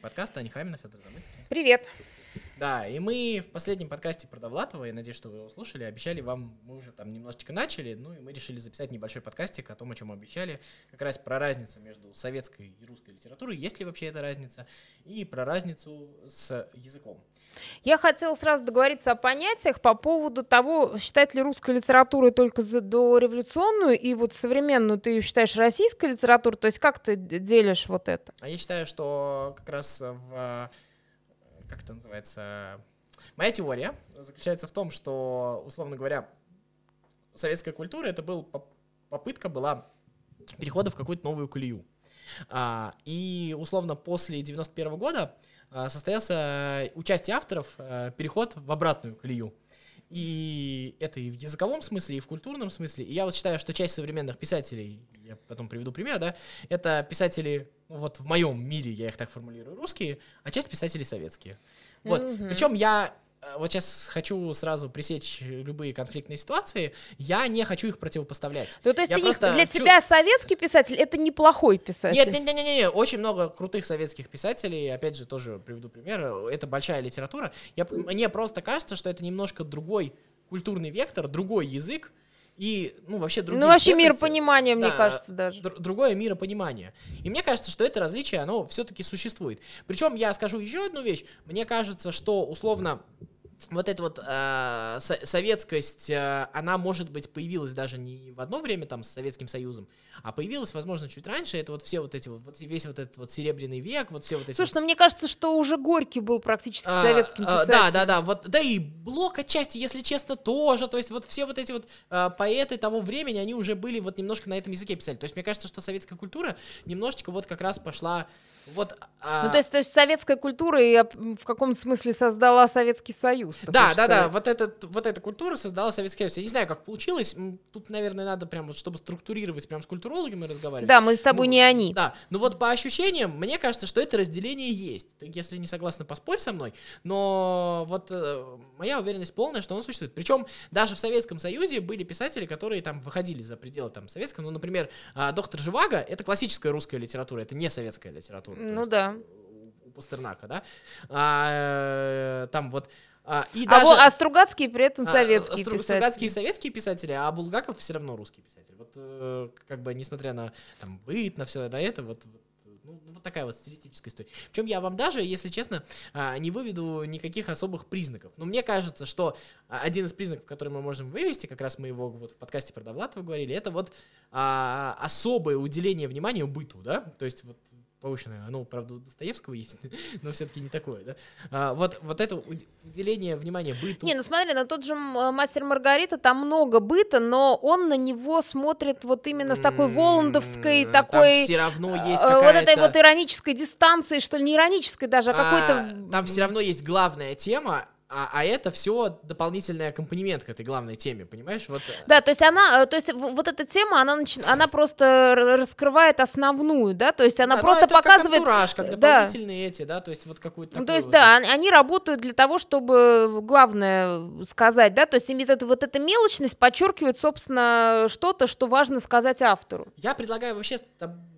подкаст Аня Хамина, Федор Замыцкий. Привет. Да, и мы в последнем подкасте про Довлатова, я надеюсь, что вы его слушали, обещали вам, мы уже там немножечко начали, ну и мы решили записать небольшой подкастик о том, о чем обещали, как раз про разницу между советской и русской литературой, есть ли вообще эта разница, и про разницу с языком. Я хотела сразу договориться о понятиях по поводу того, считать ли русская литература только дореволюционную и вот современную ты ее считаешь российской литературой, то есть как ты делишь вот это? А я считаю, что как раз в как это называется, моя теория заключается в том, что, условно говоря, советская культура это был попытка была перехода в какую-то новую колею. А, и условно после 91 года состоялся участие авторов а, переход в обратную колею. И это и в языковом смысле, и в культурном смысле. И я вот считаю, что часть современных писателей, я потом приведу пример, да, это писатели, вот в моем мире, я их так формулирую, русские, а часть писателей советские. Вот. Mm-hmm. Причем я Э, вот сейчас хочу сразу пресечь любые конфликтные ситуации, я не хочу их противопоставлять. Ну, то есть я ты просто для чу... тебя советский писатель это неплохой писатель? Нет, нет, нет, нет, нет, очень много крутых советских писателей, опять же, тоже приведу пример, это большая литература. Я, мне просто кажется, что это немножко другой культурный вектор, другой язык, и, ну, вообще другие Ну, вообще миропонимание, да, мне кажется, даже. Др- другое миропонимание. И мне кажется, что это различие, оно все-таки существует. Причем я скажу еще одну вещь. Мне кажется, что, условно, вот эта вот э, советскость, э, она, может быть, появилась даже не в одно время там с Советским Союзом, а появилась, возможно, чуть раньше. Это вот все вот эти вот, весь вот этот вот серебряный век, вот все вот эти. Слушай, вот... ну мне кажется, что уже Горький был практически а, советским писателем. Да, да, да, вот, да и Блок отчасти, если честно, тоже. То есть вот все вот эти вот э, поэты того времени, они уже были вот немножко на этом языке писали. То есть мне кажется, что советская культура немножечко вот как раз пошла вот, а... Ну, то есть, то есть советская культура и в каком смысле создала Советский Союз. Да, да, да. Вот, этот, вот эта культура создала Советский Союз. Я не знаю, как получилось. Тут, наверное, надо прям вот, чтобы структурировать, прям с культурологами разговаривать. Да, мы с тобой ну, не они. Да. Ну вот по ощущениям, мне кажется, что это разделение есть. Если не согласна, поспорь со мной. Но вот э, моя уверенность полная, что он существует. Причем даже в Советском Союзе были писатели, которые там выходили за пределы там советского. Ну, например, э, доктор Живаго — это классическая русская литература, это не советская литература. Ну да. У Пастернака, да? А, э, там вот а, и а, даже, а Стругацкие при этом советские а, писатели. Стругацкие советские писатели, а Булгаков все равно русский писатель. Вот э, как бы несмотря на там быт, на все на это, вот, ну, ну, вот такая вот стилистическая история. Причем я вам даже, если честно, а, не выведу никаких особых признаков. Но мне кажется, что один из признаков, который мы можем вывести, как раз мы его вот в подкасте про Довлатова говорили, это вот а, особое уделение внимания быту, да? То есть вот повышенное. Оно, правда, у Достоевского есть, но все-таки не такое, да? А, вот, вот это уделение внимания быту. Не, ну смотри, на тот же «Мастер Маргарита» там много быта, но он на него смотрит вот именно с такой воландовской, такой... Там все равно есть какая-то... Вот этой вот иронической дистанции, что ли, не иронической даже, а, а какой-то... Там все равно есть главная тема, а, а это все дополнительный аккомпанемент к этой главной теме, понимаешь? Вот. Э, да, то есть она, э, то есть вот эта тема, она, начи... она просто раскрывает основную, да, то есть она да, просто показывает... Как антураж, как дополнительные да. эти, да, то есть вот какую-то... Ну, то есть, вот да, они работают для того, чтобы главное сказать, да, то есть это, вот эта мелочность подчеркивает, собственно, что-то, что важно сказать автору. Я предлагаю вообще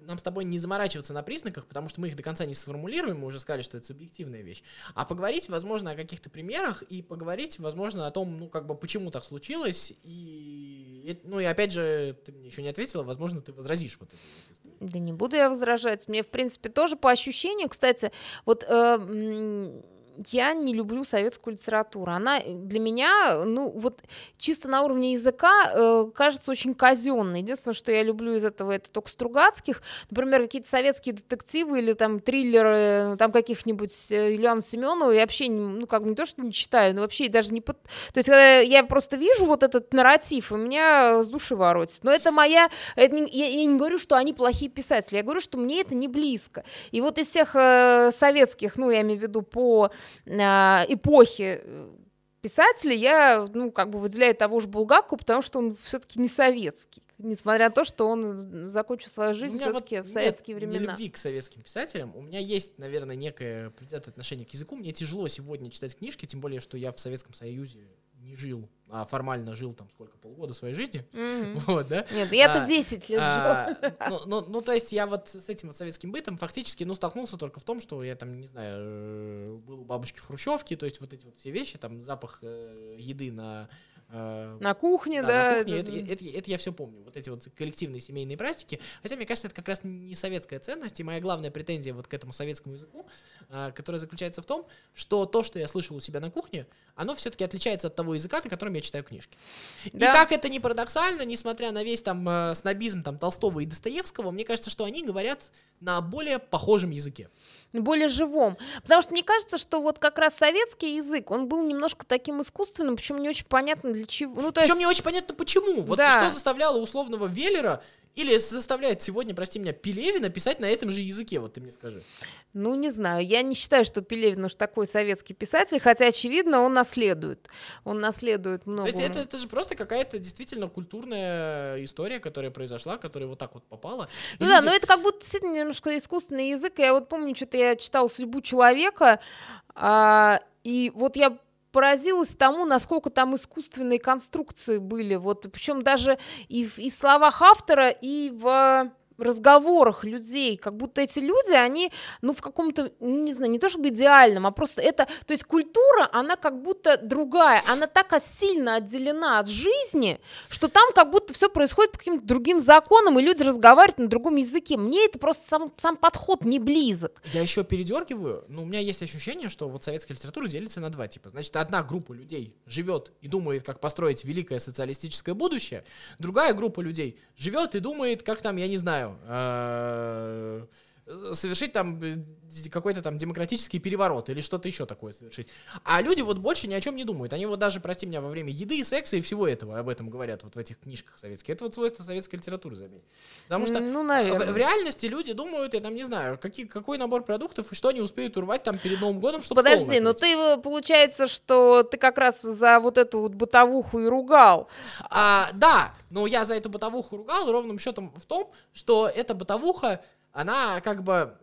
нам с тобой не заморачиваться на признаках, потому что мы их до конца не сформулируем, мы уже сказали, что это субъективная вещь, а поговорить, возможно, о каких-то примерах и поговорить, возможно, о том, ну, как бы, почему так случилось, и, ну, и опять же, ты мне еще не ответила, возможно, ты возразишь вот это. Да не буду я возражать. Мне, в принципе, тоже по ощущению, кстати, вот э, я не люблю советскую литературу. Она э, для меня, ну, вот чисто на уровне языка э, кажется очень казенной. Единственное, что я люблю из этого, это только Стругацких. Например, какие-то советские детективы или там триллеры, ну, там каких-нибудь э, Ильяна Семенова, я вообще, ну, как бы не то, что не читаю, но вообще даже не... Под... То есть, когда я просто вижу вот этот нарратив, у меня с души воротится. Но это моя... Это не... я, я не говорю, что они плохие писатели, я говорю, что мне это не близко. И вот из всех э, советских, ну, я имею в виду по эпохи э, писателей я, ну, как бы выделяю того же Булгаку, потому что он все-таки не советский, несмотря на то, что он закончил свою жизнь все-таки вот в советские нет времена. любви к советским писателям. У меня есть, наверное, некое предвзятое отношение к языку. Мне тяжело сегодня читать книжки, тем более, что я в Советском Союзе не жил, а формально жил там сколько, полгода своей жизни, Мгм. вот, да, Нет, я-то А, 10 лет а, ну, ну, ну, то есть я вот с этим вот советским бытом фактически, ну, столкнулся только в том, что я там, не знаю, э, был у бабушки в Хрущевке, то есть вот эти вот все вещи, там запах э, еды на... э, На кухне, да, да. на кухне, это- это, это- это я все помню. Вот эти вот коллективные семейные праздники. Хотя, мне кажется, это как раз не советская ценность. И моя главная претензия вот к этому советскому языку, а, которая заключается в том, что то, что я слышал у себя на кухне, оно все-таки отличается от того языка, на котором я читаю книжки. Да. И как это не парадоксально, несмотря на весь там э, снобизм там Толстого и Достоевского, мне кажется, что они говорят на более похожем языке. более живом. Потому что мне кажется, что вот как раз советский язык, он был немножко таким искусственным, причем не очень понятно для чего. Ну, то Причем есть, не очень понятно, почему. Вот Да. что заставляло условного Веллера или заставляет сегодня, прости меня, Пелевина писать на этом же языке, вот ты мне скажи. ну, не знаю, я не считаю, что Пелевин уж такой советский писатель, хотя, очевидно, он наследует. Он наследует много. То есть это, это же просто какая-то действительно культурная история, которая произошла, которая вот так вот попала. И Ну да, люди- но это как будто действительно немножко искусственный язык. Я вот помню, что-то я читала «Судьбу человека», а, и вот я поразилась тому, насколько там искусственные конструкции были. Вот, причем даже и в, и в словах автора, и в разговорах людей, как будто эти люди, они, ну, в каком-то, не знаю, не то чтобы идеальном, а просто это, то есть культура, она как будто другая, она так сильно отделена от жизни, что там как будто все происходит по каким-то другим законам, и люди разговаривают на другом языке. Мне это просто сам, сам подход не близок. Я еще передергиваю, но у меня есть ощущение, что вот советская литература делится на два типа. Значит, одна группа людей живет и думает, как построить великое социалистическое будущее, другая группа людей живет и думает, как там, я не знаю, э, совершить там э, какой-то там демократический переворот или что-то еще такое совершить. А люди вот больше ни о чем не думают. Они вот даже, прости меня, во время еды, секса и всего этого об этом говорят вот в этих книжках советских. Это вот свойство советской литературы, заметь. Потому что Ну, в, наверное. в реальности люди думают, я там не знаю, какие, какой набор продуктов и что они успеют урвать там перед Новым годом, чтобы Подожди, но накрыть. ты, э, получается, что ты как раз за вот эту вот бытовуху и ругал. А, да, но я за эту бытовуху ругал ровным счетом в том, что эта бытовуха, она как бы,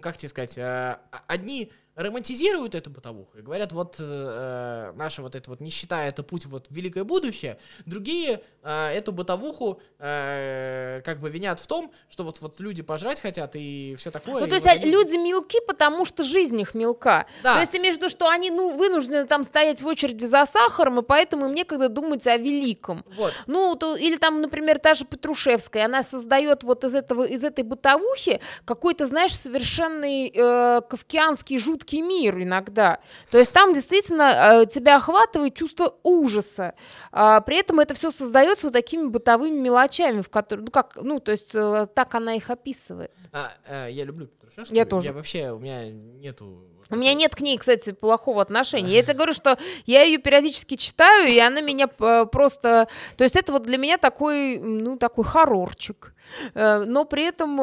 как тебе сказать, э, одни романтизируют эту бытовуху и говорят, вот э, наша вот эта вот нищета это путь вот в великое будущее, другие э, эту бытовуху э, как бы винят в том, что вот, вот люди пожрать хотят и все такое. Ну, то есть вот а, они- люди мелки, потому что жизнь их мелка. Да. То есть ты виду, что они ну, вынуждены там стоять в очереди за сахаром, и поэтому им некогда думать о великом. Вот. Ну, то, или там, например, та же Петрушевская, она создает вот из этого, из этой бытовухи какой-то, знаешь, совершенный э, кавкианский жуткий мир иногда. То есть там действительно э, тебя охватывает чувство ужаса. А, при этом это все создается вот такими бытовыми мелочами, в которые, ну как, ну то есть э, так она их описывает. А, э, я люблю Петрушевскую. Я тоже. Я вообще, у меня нету... У меня нет к ней, кстати, плохого отношения. Я тебе говорю, что я ее периодически читаю, и она меня просто... То есть это вот для меня такой, ну, такой хоррорчик. Но при этом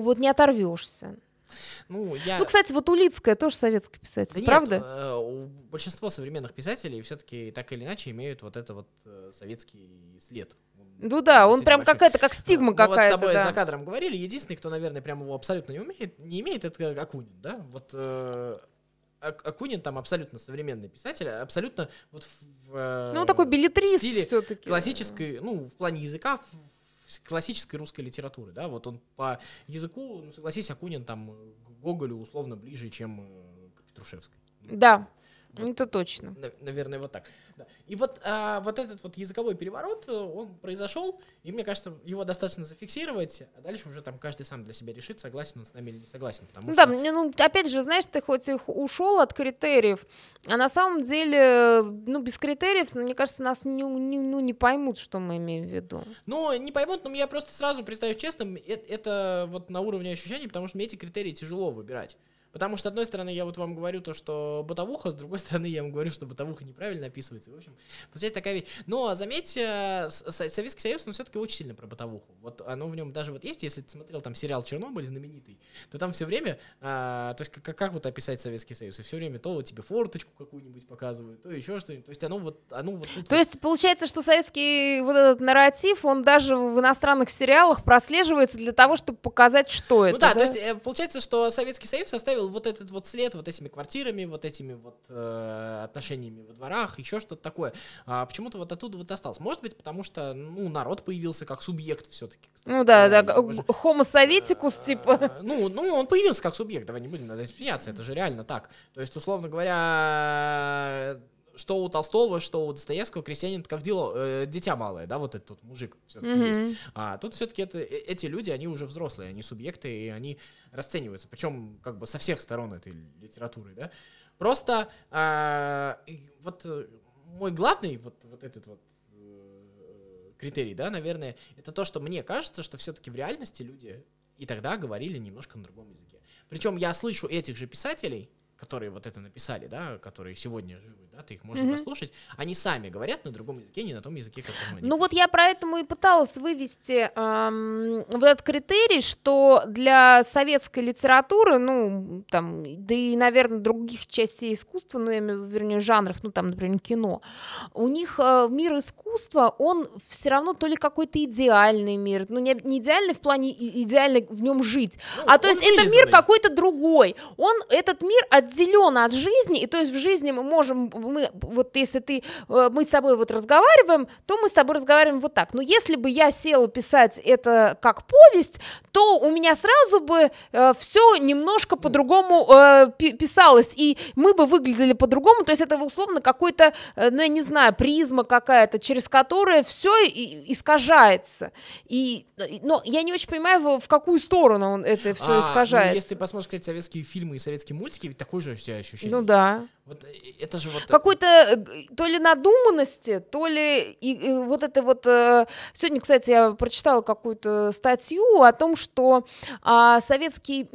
вот не оторвешься. Ну, я... Ну, кстати, вот Улицкая тоже советский писатель, Да нет, правда? э, у- большинство современных писателей все-таки так или иначе имеют вот это вот э, советский след. Ну да, он прям большой. какая-то, как стигма Мы вот с какая-то, тобой за да. кадром говорили, единственный, кто, наверное, прям его абсолютно не умеет, не имеет, это Акунин, да? Вот э, Ак- Акунин там абсолютно современный писатель, абсолютно вот в, э, Ну, такой билетрист все-таки. классической, ну, в плане языка, в- в классической русской литературы, да, вот он по языку, ну, согласись, Акунин там Гоголю условно ближе, чем э, к Петрушевской. Да. Это точно. На- Наверное, вот так. Да. И вот, а, вот этот вот языковой переворот, э, он произошел, и мне кажется, его достаточно зафиксировать, а дальше уже там каждый сам для себя решит, согласен он с нами или не согласен. Потому Ну что да, мне, ну, опять же, знаешь, ты хоть и ушел от критериев, а на самом деле, ну, без критериев, мне кажется, нас не, не- ну, не поймут, что мы имеем в виду. Ну, не поймут, но я просто сразу представляю честным, э- это, вот на уровне ощущений, потому что мне эти критерии тяжело выбирать. Потому что, с одной стороны, я вот вам говорю то, что бытовуха, с другой стороны, я вам говорю, что бытовуха неправильно описывается. В общем, получается такая вещь. Но, заметьте, с- Советский Союз, он все-таки очень сильно про бытовуху. Вот оно в нем даже вот есть, если ты смотрел там сериал «Чернобыль» знаменитый, то там все время, а, то есть как, как вот описать Советский Союз? И все время то вот тебе форточку какую-нибудь показывают, то еще что-нибудь. То есть оно вот, оно вот То вот. есть получается, что советский вот этот нарратив, он даже в иностранных сериалах прослеживается для того, чтобы показать, что это. Ну да, то есть э, получается, что Советский Союз оставил оставил вот этот вот след вот этими квартирами, вот этими вот э, отношениями во дворах, еще что-то такое. А почему-то вот оттуда вот осталось. Может быть, потому что, ну, народ появился как субъект все-таки. Ну да, да, homo советикус, типа. Ну, ну, он появился как субъект, давай не будем над этим смеяться, это же реально так. То есть, условно говоря, что у Толстого, что у Достоевского крестьянин как дело, э, дитя малое, да, вот этот вот мужик все-таки mm-hmm. есть. А тут все-таки это, э, эти люди, они уже взрослые, они субъекты, и они расцениваются, причем как бы со всех сторон этой литературы, да. Просто а, вот э, мой главный вот, вот этот вот э, критерий, да, наверное, это то, что мне кажется, что все-таки в реальности люди и тогда говорили немножко на другом языке. Причем я слышу этих же писателей, которые вот это написали, да, которые сегодня живы, да, ты их можешь mm-hmm. послушать, они сами говорят на другом языке, не на том языке, которым они. Ну вот я поэтому и пыталась вывести эм, вот этот критерий, что для советской литературы, ну там, да и, наверное, других частей искусства, ну я имею в виду, вернее, жанров, ну там, например, кино, у них э, мир искусства, он все равно то ли какой-то идеальный мир, ну не, не идеальный в плане идеально в нем жить, ну, а то есть это мир какой-то другой, он этот мир от отделен от жизни, и то есть в жизни мы можем, мы, вот если ты, э, мы с тобой вот разговариваем, то мы с тобой разговариваем вот так. Но если бы я села писать это как повесть, то у меня сразу бы э, все немножко по-другому э, писалось, и мы бы выглядели по-другому, то есть это условно какой-то, э, ну я не знаю, призма какая-то, через которую все искажается. И, но я не очень понимаю, в, какую сторону он это все а, искажается. Ну, если посмотришь, кстати, советские фильмы и советские мультики, ведь такой же у тебя ощущение. Ну да. Вот э, это же вот... Какой-то э, то ли надуманности, то ли и, и вот это вот... Э, сегодня, кстати, я прочитала какую-то статью о том, что а, советский,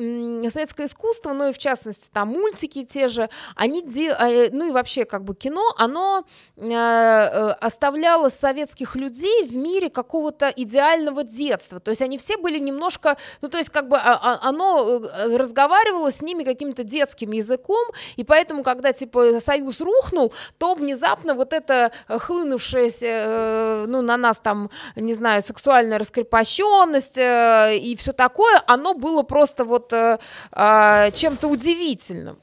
советское искусство, ну и в частности там мультики те же, они, де, ну и вообще как бы кино, оно а, оставляло советских людей в мире какого-то идеального детства. То есть они все были немножко... Ну то есть как бы а, а, оно разговаривало с ними каким-то детским языком, и поэтому, когда типа союз рухнул, то внезапно вот это э, хлынувшееся, э, ну, на нас там, не знаю, сексуальная раскрепощенность э, и все такое, оно было просто вот а, чем-то удивительным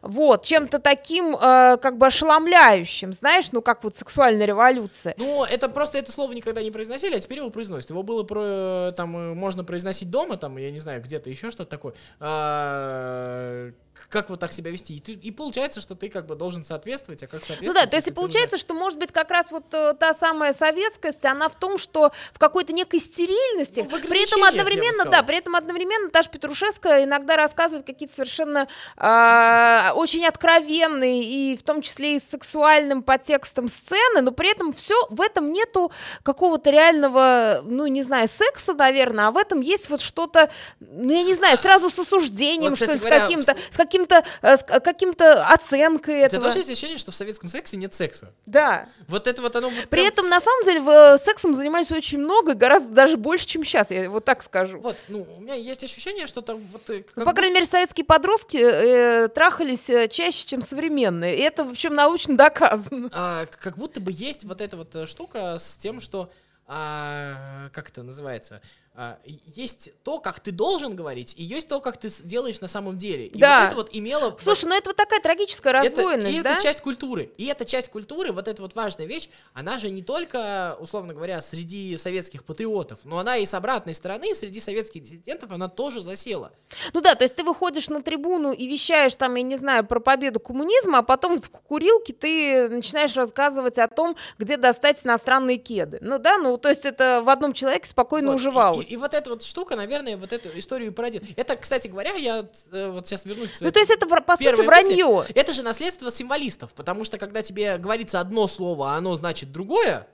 вот, чем-то таким, э, как бы ошеломляющим, знаешь, ну, как вот сексуальная революция. Ну, это просто это слово никогда не произносили, а теперь его произносят. Его было про, там, можно произносить дома, там, я не знаю, где-то еще что-то такое. А, как вот так себя вести. И, ты, и получается, что ты как бы должен соответствовать, а как соответствовать? Ну да, то есть и получается, что может быть как раз вот э, та самая советскость, она в том, что в какой-то некой стерильности, ну, при этом одновременно, да, при этом одновременно Таша Петрушевская иногда рассказывает какие-то совершенно э, очень откровенные и в том числе и с сексуальным подтекстом сцены, но при этом все в этом нету какого-то реального, ну не знаю, секса, наверное, а в этом есть вот что-то, ну я не знаю, сразу с осуждением, вот, что ли, с каким-то, с каким-то э, каким-то оценкой этого. Это тоже есть ощущение, что в советском сексе нет секса. Да. Вот это вот оно. Вот При этом на самом деле в, э, сексом занимались очень много, гораздо даже больше, чем сейчас. Я вот так скажу. Вот, ну у меня есть ощущение, что там вот. Э, ну, по крайней мере, советские подростки э, трахались чаще, чем современные. И это, в общем, научно доказано. А, как будто бы есть вот эта вот штука с тем, что а, как это называется? А, есть то, как ты должен говорить, и есть то, как ты делаешь на самом деле. И да. вот это вот имело... Слушай, ну это вот такая трагическая раздвоенность, это, и да? это часть культуры. И эта часть культуры, вот эта вот важная вещь, она же не только, условно говоря, среди советских патриотов, но она и с обратной стороны, среди советских диссидентов, она тоже засела. Ну да, то есть ты выходишь на трибуну и вещаешь там, я не знаю, про победу коммунизма, а потом в курилке ты начинаешь рассказывать о том, где достать иностранные кеды. Ну да, ну то есть это в одном человеке спокойно вот, уживалось. И, и, вот эта вот штука, наверное, вот эту историю породила. Это, кстати говоря, я э, вот сейчас вернусь к своей Ну, то есть это, по сути, вранье. Мысли. Это же наследство символистов, потому что когда тебе говорится одно слово, а оно значит другое,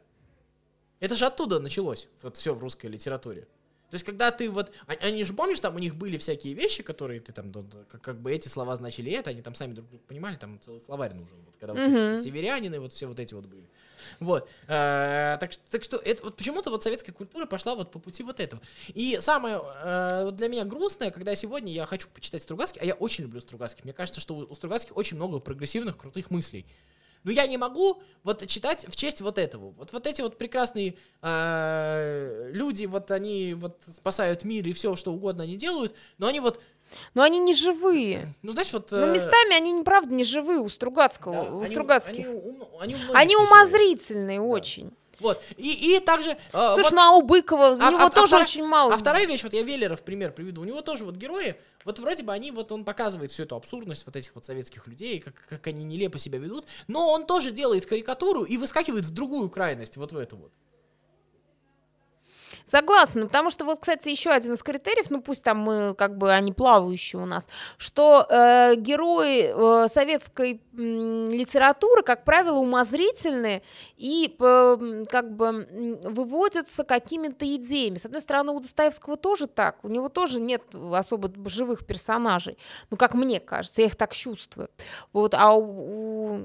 это же оттуда началось, вот все в русской литературе. То есть, когда ты вот... А, они же, помнишь, там у них были всякие вещи, которые ты там... Как, как бы эти слова значили это, они там сами друг друга понимали, там целый словарь нужен. Вот, когда mm-hmm. вот северянины, вот все вот эти вот были. Вот. Э, так, так что это вот почему-то вот советская культура пошла вот по пути вот этого. И самое э, для меня грустное, когда сегодня я хочу почитать Стругацких, а я очень люблю Стругацких. Мне кажется, что у Стругацких очень много прогрессивных, крутых мыслей. Но я не могу вот читать в честь вот этого. Вот, вот эти вот прекрасные э, люди, вот они вот спасают мир и все, что угодно они делают, но они вот Но они не живые. Ну, знаешь, вот... Но э, местами они, не правда, не живые у Стругацкого, да, у они- Стругацких. Они, они, Они живые. умозрительные очень. Вот. И, и также... э, Слушай, вот- ну а у Быкова, у А- него а- а тоже вторая- очень мало. А вторая вещь, вот я Веллера в пример приведу, у него тоже вот герои, вот вроде бы они, вот он показывает всю эту абсурдность вот этих вот советских людей, как, как они нелепо себя ведут, но он тоже делает карикатуру и выскакивает в другую крайность, вот в эту вот. Согласна, потому что вот, кстати, еще один из критериев, ну пусть там мы как бы они плавающие у нас, что э, герои э, советской м, литературы, как правило, умозрительные и э, как бы выводятся какими-то идеями. С одной стороны, у Достоевского тоже так, у него тоже нет особо живых персонажей, ну как мне кажется, я их так чувствую. Вот, а у, у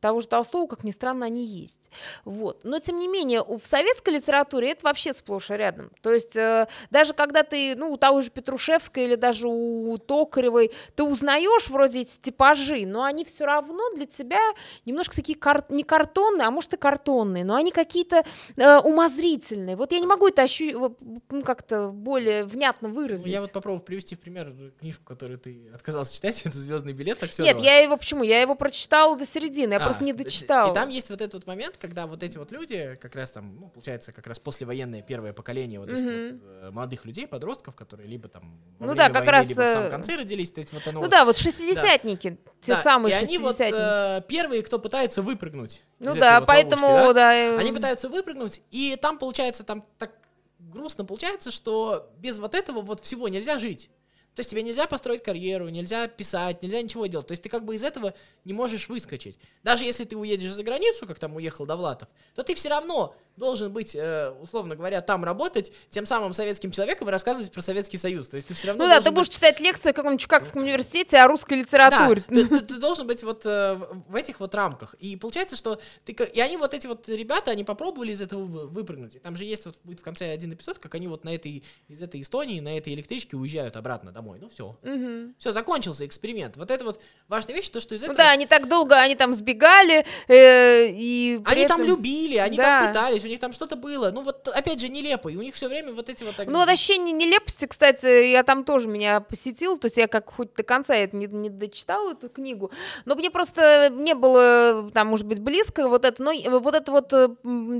того же Толстого, как ни странно, они есть. Вот. Но, тем не менее, в советской литературе это вообще сплошь и рядом. То есть, э, даже когда ты, ну, у того же Петрушевской или даже у Токаревой, ты узнаешь вроде эти типажи, но они все равно для тебя немножко такие кар- не картонные, а может и картонные, но они какие-то э, умозрительные. Вот я не могу это ощу- вот, ну, как-то более внятно Ну, выразить. Я вот попробую привести в пример книжку, которую ты отказался читать, это «Звездный билет» Нет, Аксёнова. я его почему? Я его прочитала до середины, я просто не то есть, дочитала. И там есть вот этот вот момент, когда вот эти вот люди, как раз там, ну, получается, как раз послевоенное первое поколение вот этих вот, э, молодых людей, подростков, которые либо там Ну да, как раз, либо в самом э, конце родились, то есть вот оно Ну да, вот шестидесятники, те самые шестидесятники. э, первые, кто пытается выпрыгнуть. ну да, поэтому, да? Они пытаются выпрыгнуть, и там получается, там так грустно получается, что без вот этого вот всего нельзя жить. То есть тебе нельзя построить карьеру, нельзя писать, нельзя ничего делать. То есть ты как бы из этого не можешь выскочить. Даже если ты уедешь за границу, как там уехал Довлатов, то ты все равно должен быть, э, условно говоря, там работать тем самым советским человеком и рассказывать про Советский Союз. То есть ты все равно Ну да, ты быть- будешь читать лекции в каком-нибудь Чикагском университете о русской литературе. да, ты, ты- ты должен быть вот э, в этих вот рамках. И получается, что ты... И они вот эти вот ребята, они попробовали из этого вы- выпрыгнуть. И там же есть вот будет в конце один эпизод, как они вот на этой, из этой Эстонии, на этой электричке уезжают обратно домой. Ну все. Мгм. Все, закончился эксперимент. Вот это вот важная вещь, то, что из Ну этого... да, они так долго, они там сбегали, э, и Они там этом- любили, они Да. там пытались, у них там что-то было. Ну вот, опять же, нелепо. И у них все время вот эти вот... Ну, ощущение нелепости, кстати, я там тоже меня посетил, то есть я как хоть до конца это не, не дочитала эту книгу, но мне просто не было там, может быть, близко вот это, но вот это вот э,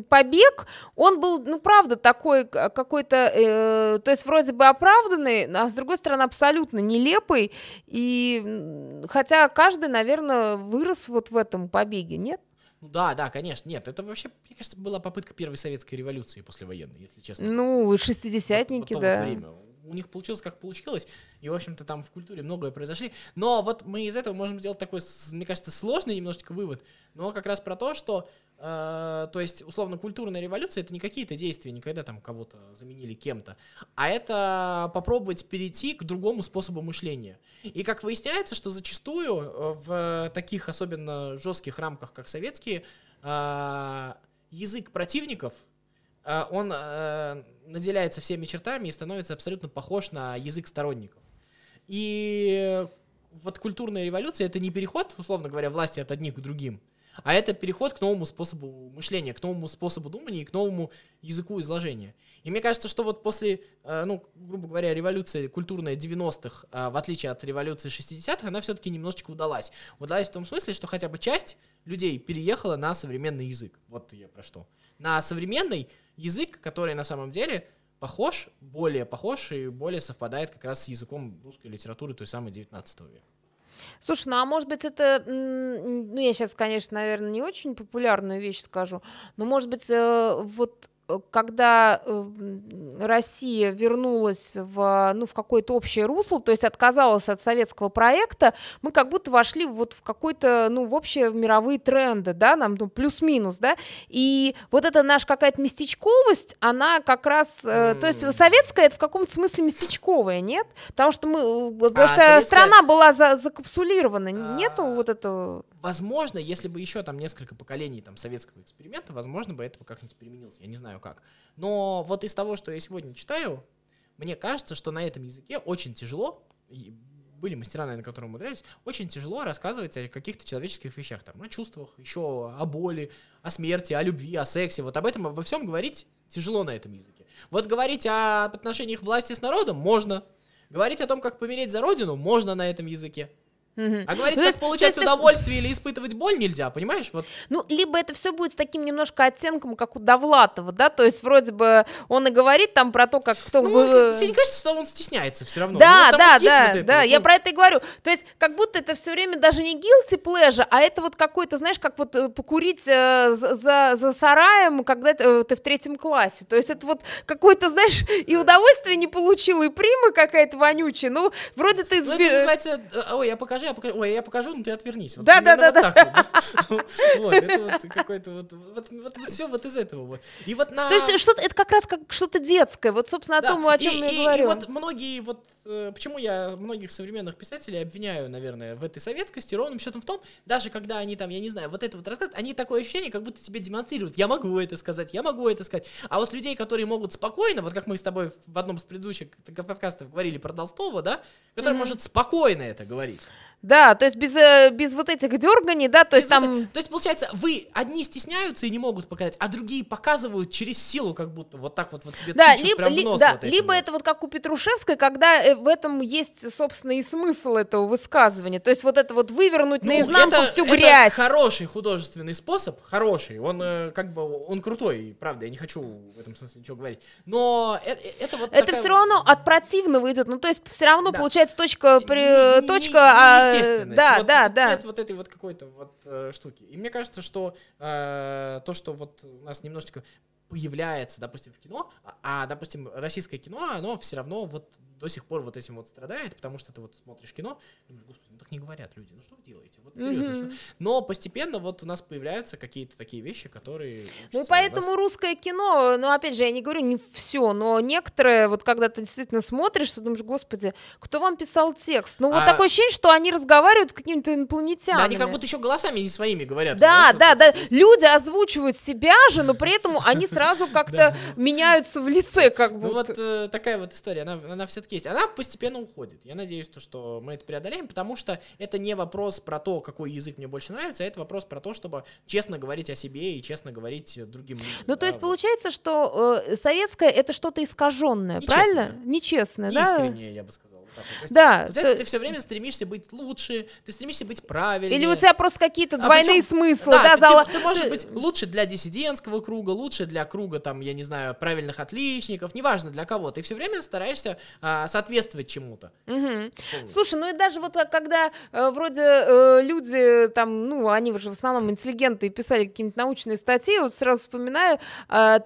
побег, он был, ну, правда, такой к- какой-то, э, то есть вроде бы оправданный, а с другой стороны абсолютно нелепый, и хотя каждый, наверное, вырос вот в этом побеге, нет? Ну да, да, конечно. Нет, это вообще, мне кажется, была попытка первой советской революции послевоенной, если честно. Ну, шестидесятники, вот да. время. У них получилось, как получилось, и, в общем-то, там в культуре многое произошли. Но вот мы из этого можем сделать такой, мне кажется, сложный немножечко вывод, но как раз про то, что, то есть, условно, культурная революция — это не какие-то действия, никогда там кого-то заменили кем-то, а это попробовать перейти к другому способу мышления. И как выясняется, что зачастую э, в таких особенно жестких рамках, как советские, э, язык противников э, он э, наделяется всеми чертами и становится абсолютно похож на язык сторонников. И вот культурная революция это не переход, условно говоря, власти от одних к другим, а это переход к новому способу мышления, к новому способу думания и к новому языку изложения. И мне кажется, что вот после, э, ну, грубо говоря, революции культурная 90-х, э, в отличие от революции 60-х, она все-таки немножечко удалась. Удалась в том смысле, что хотя бы часть людей переехала на современный язык. Вот я про что. На современный язык, который на самом деле похож, более похож и более совпадает как раз с языком русской литературы той самой 19 века. Слушай, ну а может быть это, ну я сейчас, конечно, наверное, не очень популярную вещь скажу, но может быть э, вот когда э, Россия вернулась в, ну, в какое-то общее русло, то есть отказалась от советского проекта, мы как будто вошли вот в какой-то, ну, в общие мировые тренды, да, нам ну, плюс-минус, да, и вот эта наша какая-то местечковость, она как раз, э, то есть советская это в каком-то смысле местечковая, нет? Потому что мы, э, потому А что советская- страна была за- закапсулирована, нету А. вот этого... Возможно, если бы еще там несколько поколений там советского эксперимента, возможно бы это как-нибудь применилось, я не знаю как. Но вот из того, что я сегодня читаю, мне кажется, что на этом языке очень тяжело, были мастера, наверное, которые умудрялись, очень тяжело рассказывать о каких-то человеческих вещах, там, о чувствах, еще о боли, о смерти, о любви, о сексе. Вот об этом, обо всем говорить тяжело на этом языке. Вот говорить о отношениях власти с народом можно, Говорить о том, как помереть за родину, можно на этом языке. Мгм. А говорить, Ну, как есть- получать есть ты- удовольствие или испытывать боль нельзя, понимаешь? Вот Ну, либо это все будет с таким немножко оттенком, как у Довлатова, да, то есть вроде бы он и говорит там про то, как кто... Ну, тебе не кажется, что он стесняется все равно? Да, Ну, вот да, вот да, вот это да, вот, я ну, про это и говорю. То есть, как будто это все время даже не guilty pleasure, а это вот какой-то, знаешь, как вот э, покурить э, за, за, сараем, когда ты, э, ты в третьем классе. То есть, это вот какое-то, знаешь, и удовольствие не получила, и прима какая-то вонючая. Ну, вроде ты... Ну, это называется, э, ой, я покажу, я покажу, ой, я покажу, ну ты отвернись. Вот Да, да, да, вот так вот, да. Вот, это вот какой-то вот, вот, вот, все вот из этого вот. И вот на... То есть, что-то, это как раз как что-то детское. Вот, собственно, о том, о и- чем я и- говорю. И вот многие вот э, почему я многих современных писателей обвиняю, наверное, в этой советскости, ровным счетом в том, даже когда они там, я не знаю, вот это вот рассказывают, они такое ощущение, как будто тебе демонстрируют, я могу это сказать, я могу это сказать. А вот людей, которые могут спокойно, вот как мы с тобой в одном из предыдущих подкастов говорили про Толстого, да, который Мгм. может спокойно это говорить. Да, то есть без, э, без вот этих дерганий, да, то есть Без вот там... это- то есть, получается, вы одни стесняются и не могут показать, а другие показывают через силу, как будто вот так вот, вот тебе Да, либо, прям в ли- нос да, вот либо вот. это вот как у Петрушевской, когда э, в этом есть, собственно, и смысл этого высказывания. То есть вот это вот вывернуть Ну, наизнанку это- всю это грязь. хороший художественный способ, хороший, он э, как бы, он крутой, правда, я не хочу в этом смысле ничего говорить, но э- э- это вот Это такая все вот- равно от противного идет. Ну, то есть все равно Да. получается точка, при, Не- не- точка, не- а, неестественность. да, Вот да, да. Нет вот этой вот какой-то вот э, штуки. И мне кажется, что э, то, что вот у нас немножечко появляется, допустим, в кино, а, а, допустим, российское кино, оно все равно вот до сих пор вот этим вот страдает, потому что ты вот смотришь кино, думаешь, господи, ну так не говорят люди, ну что вы делаете? Вот серьезно, что?» Но постепенно вот у нас появляются какие-то такие вещи, которые... Ну и поэтому русское кино, ну опять же, я не говорю не все, но некоторые, вот когда ты действительно смотришь, ты думаешь, господи, кто вам писал текст? Ну вот А- такое ощущение, что они разговаривают с какими-то Да, инопланетянами. они как будто еще голосами не своими говорят. Да, да, да. Люди озвучивают себя же, но при этом они сразу как-то меняются в лице, как Ну будто. вот э, такая вот история, она, она все-таки есть. Она постепенно уходит. Я надеюсь, то, что мы это преодолеем, потому что это не вопрос про то, какой язык мне больше нравится, а это вопрос про то, чтобы честно говорить о себе и честно говорить другим людям. Ну, то есть вот. получается, что э, советское это что-то искаженное, Нечестное. правильно? Нечестное, да? Искренне, я бы сказал. Вот. То есть, Да. ты все время стремишься быть лучше, ты стремишься быть правильнее. Или у тебя просто какие-то А двойные смыслы, Да, да, ты, зала- ты- можешь быть лучше для диссидентского круга, лучше для круга, там, я не знаю, правильных отличников, неважно для кого. Ты все время стараешься а, соответствовать чему-то. Слушай, ну и даже вот а, когда э, вроде э, люди там, ну, они же в основном интеллигенты и писали какие-нибудь научные статьи, вот сразу вспоминаю,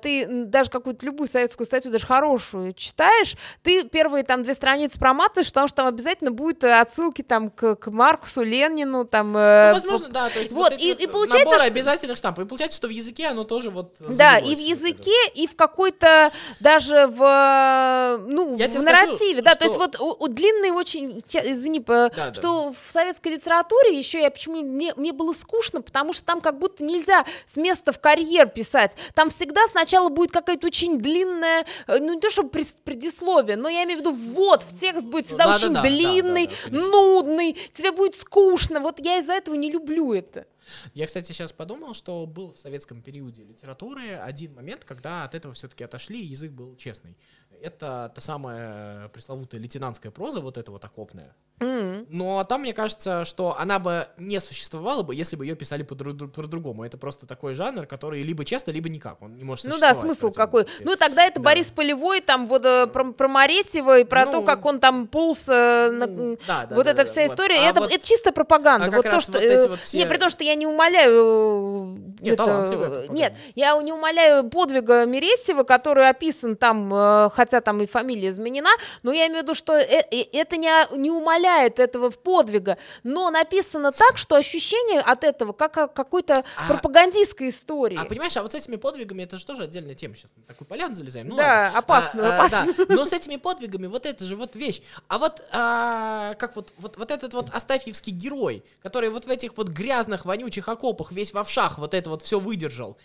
ты даже какую-то любую советскую статью, даже хорошую, читаешь, ты первые там две страницы проматываешь, потому что там обязательно будут э, отсылки там к, к Марксу, Ленину, там... э, Ну, возможно, да, то есть вот, эти и- вот и получается, что- обязательных штампов. И получается, что в языке оно тоже вот Да, и в вот языке, и в какой-то даже в, э, ну, Я в нарративе, скажу, да, то есть что- вот у, у длинный очень, извини, Да, да. что в советской литературе еще я почему мне, мне было скучно, потому что там как будто нельзя с места в карьер писать, там всегда сначала будет какая-то очень длинная, э, ну не то чтобы предисловие, но я имею в виду ввод в текст будет всегда да, да, очень да, да, длинный, да, да, конечно. нудный, тебе будет скучно, вот я из-за этого не люблю это. Я, кстати, сейчас подумал, что был в советском периоде литературы один момент, когда от этого все-таки отошли, и язык был честный. Это та самая пресловутая лейтенантская проза, вот эта вот окопная. М. Но там, мне кажется, что она бы не существовала бы, если бы ее писали по-дру- по-другому. Это просто такой жанр, который либо честно, либо никак. Он не может Ну да, смысл какой. ключе. Ну тогда это Да. Борис Полевой, там вот э, про, про Моресева и про Ну, то, как он там полз. э, на- Ну, да, да, вот да, эта да, вся вот. история, А это, вот- это чисто пропаганда. а вот то, что, вот э, вот все- Не, при том, что я не умоляю... Нет, это. Нет, я не умоляю подвига Мересева, который описан там, хотя там и фамилия изменена, но я имею в виду, что это не, не умаляет этого подвига, но написано так, что ощущение от этого как о какой-то А- пропагандистской истории. А понимаешь, а вот с этими подвигами это же тоже отдельная тема. Сейчас на такой полян залезаем. Ну, Да, ладно. опасную, А, а, опасную. да. Но с этими подвигами вот это же вот вещь. А вот а, как вот, вот, вот этот вот Астафьевский герой, который вот в этих вот грязных, вонючих окопах весь в овшах вот это вот все выдержал.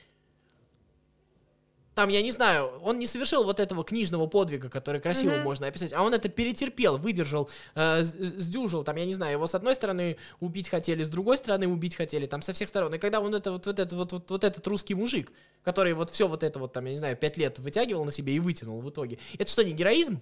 Там, я не знаю, он не совершил вот этого книжного подвига, который красиво Мгм. можно описать, а он это перетерпел, выдержал, э, сдюжил, там, я не знаю, его с одной стороны убить хотели, с другой стороны убить хотели, там, со всех сторон. И когда он это вот, вот, это, вот, вот, вот этот русский мужик, который вот все вот это вот, там, я не знаю, пять лет вытягивал на себе и вытянул в итоге, это что, не героизм?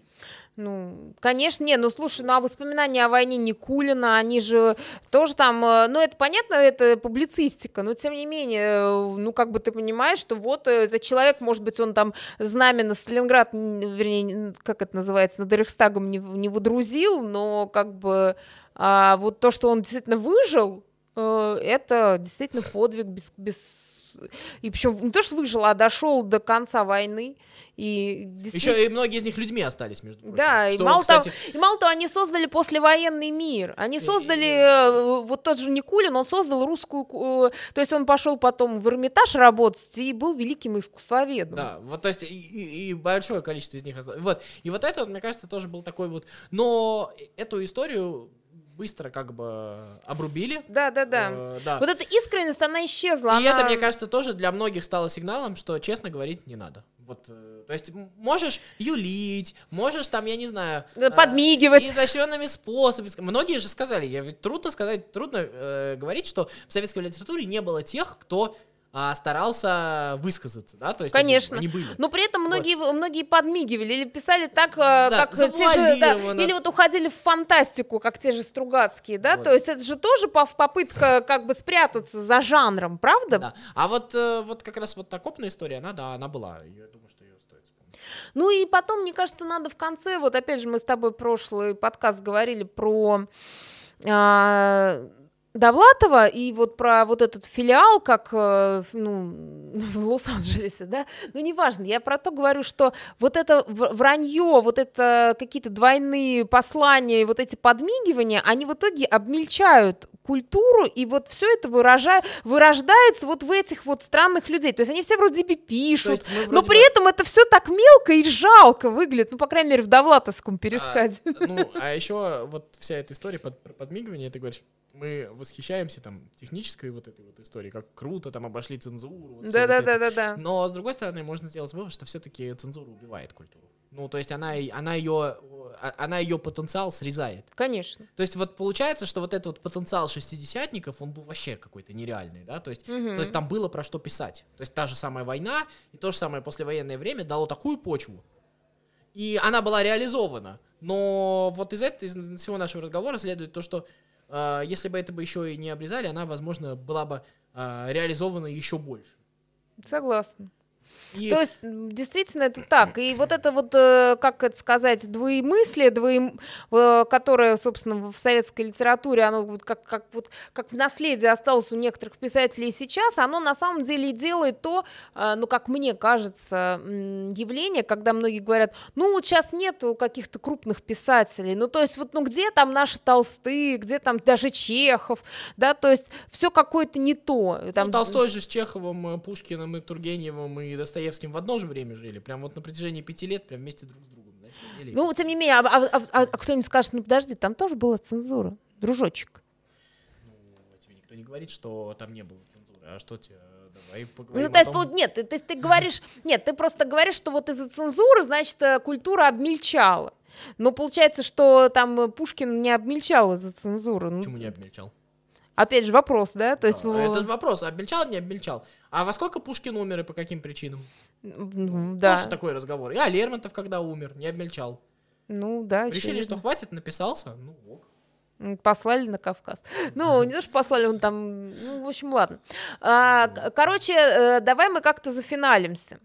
Ну, конечно, не, ну слушай, ну а воспоминания о войне Никулина, они же тоже там, э, ну это понятно, это публицистика, но тем не менее, э, ну как бы ты понимаешь, что вот э, этот человек, может быть, он там знамя на Сталинград, вернее, как это называется, над Рейхстагом не, не водрузил, но как бы а вот то, что он действительно выжил, это действительно подвиг без, без... И причем не то, что выжил, а дошел до конца войны. И действительно... Еще и многие из них людьми остались, между прочим. Да, и Что, мало, кстати, того, и мало того, они создали послевоенный мир. Они И- создали, э, вот тот же Никулин, он создал русскую... ку- э, То есть он пошел потом в Эрмитаж работать и был великим искусствоведом. Да, вот то есть и, и- и большое количество из них осталось. Вот. И вот это, мне кажется, тоже был такой вот. Но эту историю быстро как бы обрубили. Да, да, да. Э, да. Вот эта искренность, она исчезла. И она- это, мне кажется, тоже для многих стало сигналом, что честно говорить не надо. Вот, э, то есть можешь юлить, можешь там, я не знаю, э, подмигивать. изощренными способами. Многие же сказали, я ведь трудно сказать, трудно э, говорить, что в советской литературе не было тех, кто а, старался высказаться, да, то есть они- Конечно. они были. Но при этом многие, многие подмигивали или писали так, э, как те же, да, или вот уходили в фантастику, как те же Стругацкие, да, Вот. то есть это же тоже попытка как бы спрятаться за жанром, правда? Да. А вот, э, вот как раз вот окопная история, она, да, она была. Я думаю, что ее стоит вспомнить. Ну и потом, мне кажется, надо в конце, вот опять же, мы с тобой прошлый подкаст говорили про а, Довлатова и вот про вот этот филиал, как э, ну, в Лос-Анджелесе, да, ну неважно, я про то говорю, что вот это вранье, вот это какие-то двойные послания, вот эти подмигивания, они в итоге обмельчают культуру, и вот все это выража- вырождается вот в этих вот странных людей. То есть они все вроде бы пишут, мы но вроде при бы- этом это все так мелко и жалко выглядит, ну, по крайней мере, в Довлатовском пересказе. А, ну, а еще вот вся эта история под, про подмигивание, ты говоришь, мы восхищаемся там технической вот этой вот историей, как круто там обошли цензуру. вот всё вот это. Да-да-да-да-да. Но, с другой стороны, можно сделать вывод, что все-таки цензура убивает культуру. Ну, то есть она, она, ее, а- она ее потенциал срезает. Конечно. То есть вот получается, что вот этот вот потенциал шестидесятников, он был вообще какой-то нереальный, да, то есть, Мгм. то есть там было про что писать. То есть та же самая война и то же самое послевоенное время дало такую почву, и она была реализована. Но вот из этого, из всего нашего разговора следует то, что э, если бы это бы еще и не обрезали, она, возможно, была бы э, реализована еще больше. Согласна. И То есть, действительно, это так. И вот это вот, э, как это сказать, двоемыслие, двоем... э, которое, собственно, в советской литературе, оно вот как, как, вот, как в наследие осталось у некоторых писателей сейчас, оно на самом деле и делает то, э, ну, как мне кажется, явление, когда многие говорят, ну, вот сейчас нету каких-то крупных писателей, ну, то есть, вот, ну, где там наши Толстые, где там даже Чехов, да, то есть, все какое-то не то. Там, Ну, Толстой же с Чеховым, Пушкиным и Тургеневым и Достоевским в одно же время жили. Прям вот на протяжении пяти лет прям вместе друг с другом. и Ну, тем не менее, а, а- а- а- а кто-нибудь скажет, ну подожди, там тоже была цензура, дружочек. Ну, тебе никто не говорит, что там не было цензуры. А что тебе? Давай поговорим Ну, то есть, том- нет, ты, ты, ты говоришь, нет, ты просто говоришь, что вот из-за цензуры, значит, э, культура обмельчала. Но получается, что там э, Пушкин не обмельчал из-за цензуры. Ну, Почему не обмельчал? Опять же вопрос, да? То есть, Да, ну, Это же вопрос, обмельчал, не обмельчал. А во сколько Пушкин умер и по каким причинам? ну, да. Тоже такой разговор. И а Лермонтов, когда умер, не обмельчал. Ну, да, Решили, очевидно. что хватит, написался, ну ок. Послали на Кавказ. Ну, не то, что послали, он там... Ну, в общем, ладно. А, короче, э, давай мы как-то зафиналимся.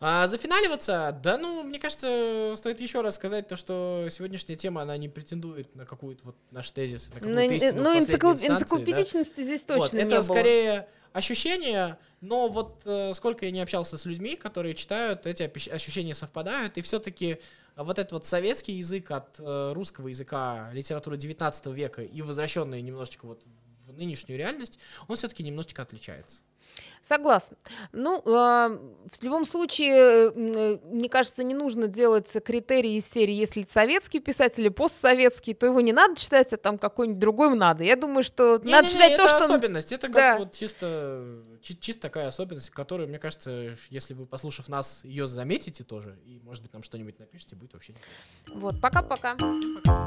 А зафиналиваться, да, ну, мне кажется, стоит еще раз сказать то, что сегодняшняя тема, она не претендует на какую-то вот наш тезис, на Ну, какую-то э, истину в ну, энциклоп- инстанции, да. энциклопедичности здесь точно Вот, не это было. скорее ощущение, но вот э, сколько я не общался с людьми, которые читают, эти ощущения совпадают, и все-таки вот этот вот советский язык от э, русского языка литературы 19 века и возвращенный немножечко вот в нынешнюю реальность, он все-таки немножечко отличается. Согласна. Ну, э, в любом случае, э, мне кажется, не нужно делать критерии из серии, если это советский писатель или постсоветский, то его не надо читать, а там какой-нибудь другой надо. Я думаю, что Не, надо не, не, читать это то, что... особенность. Это как Да. вот чисто, чи- чисто такая особенность, которую, мне кажется, если вы, послушав нас, ее заметите тоже, и, может быть, нам что-нибудь напишите, будет вообще. Вот, пока-пока. Всем пока.